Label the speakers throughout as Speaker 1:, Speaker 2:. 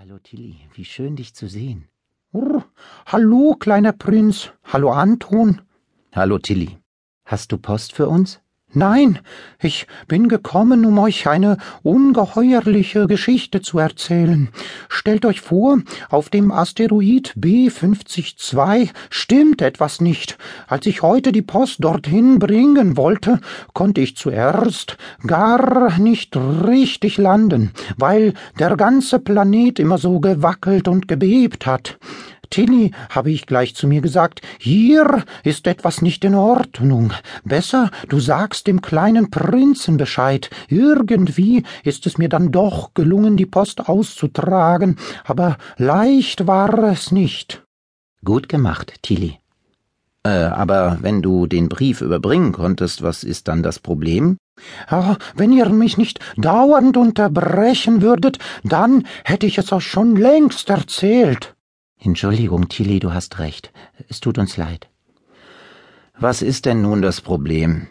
Speaker 1: Hallo Tilly, wie schön dich zu sehen.
Speaker 2: Oh, hallo, kleiner Prinz. Hallo, Anton.
Speaker 1: Hallo Tilly. Hast du Post für uns?
Speaker 2: Nein, ich bin gekommen, um euch eine ungeheuerliche Geschichte zu erzählen. Stellt euch vor, auf dem Asteroid B502 stimmt etwas nicht. Als ich heute die Post dorthin bringen wollte, konnte ich zuerst gar nicht richtig landen, weil der ganze Planet immer so gewackelt und gebebt hat. Tilly, habe ich gleich zu mir gesagt, hier ist etwas nicht in Ordnung. Besser, du sagst dem kleinen Prinzen Bescheid. Irgendwie ist es mir dann doch gelungen, die Post auszutragen, aber leicht war es nicht.
Speaker 1: Gut gemacht, Tilly. Äh, aber wenn du den Brief überbringen konntest, was ist dann das Problem?
Speaker 2: Ja, wenn ihr mich nicht dauernd unterbrechen würdet, dann hätte ich es auch schon längst erzählt.
Speaker 1: Entschuldigung, Tilly, du hast recht. Es tut uns leid. Was ist denn nun das Problem?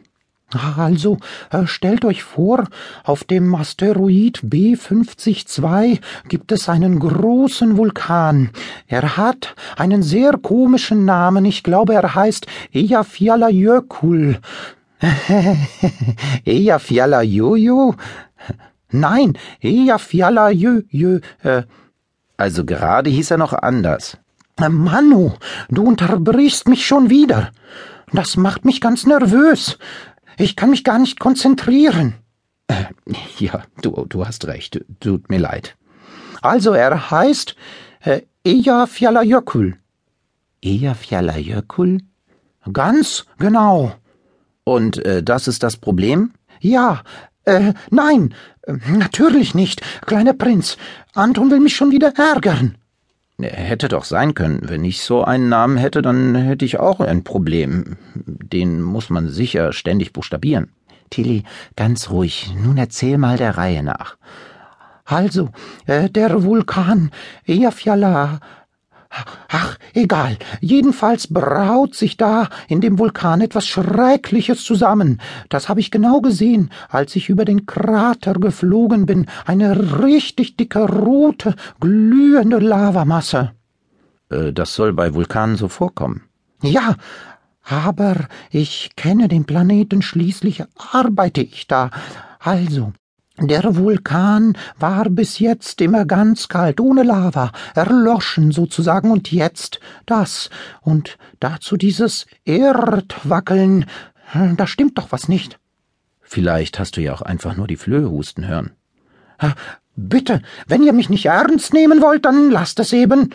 Speaker 2: Also, äh, stellt euch vor, auf dem Asteroid B502 gibt es einen großen Vulkan. Er hat einen sehr komischen Namen. Ich glaube, er heißt Eyjafjallajökull.
Speaker 1: Eyjafjallajojo?
Speaker 2: Nein, Eyjafjallajöjö. Äh,
Speaker 1: also gerade hieß er noch anders.
Speaker 2: Manu, du unterbrichst mich schon wieder. Das macht mich ganz nervös. Ich kann mich gar nicht konzentrieren.
Speaker 1: Äh, ja, du, du hast recht. Tut mir leid.
Speaker 2: Also er heißt äh, Eyjafjallajökull.
Speaker 1: Eyjafjallajökull?
Speaker 2: Ganz genau.
Speaker 1: Und äh, das ist das Problem?
Speaker 2: Ja, äh, nein, äh, natürlich nicht, kleiner Prinz. Anton will mich schon wieder ärgern.
Speaker 1: Hätte doch sein können. Wenn ich so einen Namen hätte, dann hätte ich auch ein Problem. Den muss man sicher ständig buchstabieren.
Speaker 2: Tilly, ganz ruhig. Nun erzähl mal der Reihe nach. Also, äh, der Vulkan Eyjafjalla Ach, egal. Jedenfalls braut sich da in dem Vulkan etwas Schreckliches zusammen. Das habe ich genau gesehen, als ich über den Krater geflogen bin. Eine richtig dicke, rote, glühende Lavamasse.
Speaker 1: Äh, das soll bei Vulkanen so vorkommen.
Speaker 2: Ja, aber ich kenne den Planeten, schließlich arbeite ich da. Also, der Vulkan war bis jetzt immer ganz kalt, ohne Lava, erloschen sozusagen, und jetzt das, und dazu dieses Erdwackeln. Da stimmt doch was nicht.
Speaker 1: Vielleicht hast du ja auch einfach nur die Flöhe husten hören.
Speaker 2: Bitte, wenn ihr mich nicht ernst nehmen wollt, dann lasst es eben.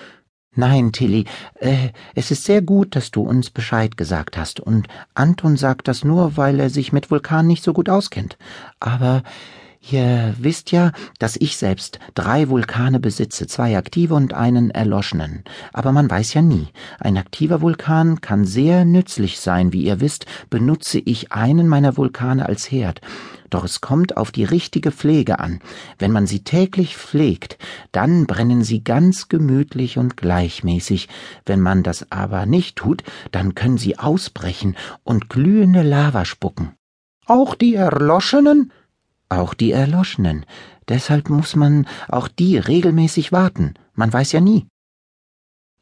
Speaker 1: Nein, Tilly, äh, es ist sehr gut, dass du uns Bescheid gesagt hast, und Anton sagt das nur, weil er sich mit Vulkanen nicht so gut auskennt. Aber Ihr wisst ja, dass ich selbst drei Vulkane besitze, zwei aktive und einen erloschenen. Aber man weiß ja nie. Ein aktiver Vulkan kann sehr nützlich sein. Wie ihr wisst, benutze ich einen meiner Vulkane als Herd. Doch es kommt auf die richtige Pflege an. Wenn man sie täglich pflegt, dann brennen sie ganz gemütlich und gleichmäßig. Wenn man das aber nicht tut, dann können sie ausbrechen und glühende Lava spucken.
Speaker 2: Auch die erloschenen?
Speaker 1: Auch die Erloschenen. Deshalb muss man auch die regelmäßig warten. Man weiß ja nie.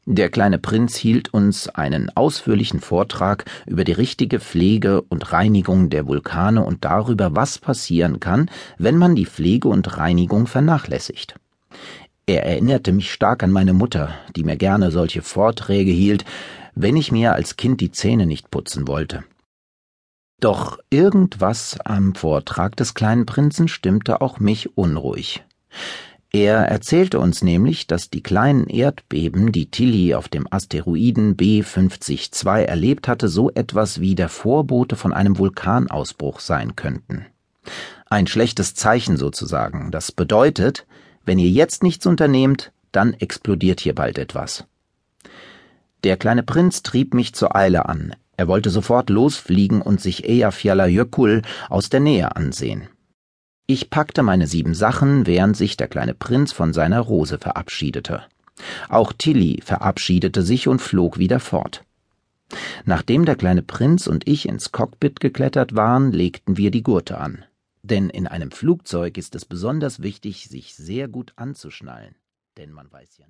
Speaker 1: Der kleine Prinz hielt uns einen ausführlichen Vortrag über die richtige Pflege und Reinigung der Vulkane und darüber, was passieren kann, wenn man die Pflege und Reinigung vernachlässigt. Er erinnerte mich stark an meine Mutter, die mir gerne solche Vorträge hielt, wenn ich mir als Kind die Zähne nicht putzen wollte. Doch irgendwas am Vortrag des kleinen Prinzen stimmte auch mich unruhig. Er erzählte uns nämlich, dass die kleinen Erdbeben, die Tilly auf dem Asteroiden B502 erlebt hatte, so etwas wie der Vorbote von einem Vulkanausbruch sein könnten. Ein schlechtes Zeichen sozusagen. Das bedeutet, wenn ihr jetzt nichts unternehmt, dann explodiert hier bald etwas. Der kleine Prinz trieb mich zur Eile an. Er wollte sofort losfliegen und sich Eyjafjallajökull aus der Nähe ansehen. Ich packte meine sieben Sachen, während sich der kleine Prinz von seiner Rose verabschiedete. Auch Tilly verabschiedete sich und flog wieder fort. Nachdem der kleine Prinz und ich ins Cockpit geklettert waren, legten wir die Gurte an. Denn in einem Flugzeug ist es besonders wichtig, sich sehr gut anzuschnallen. denn man weiß ja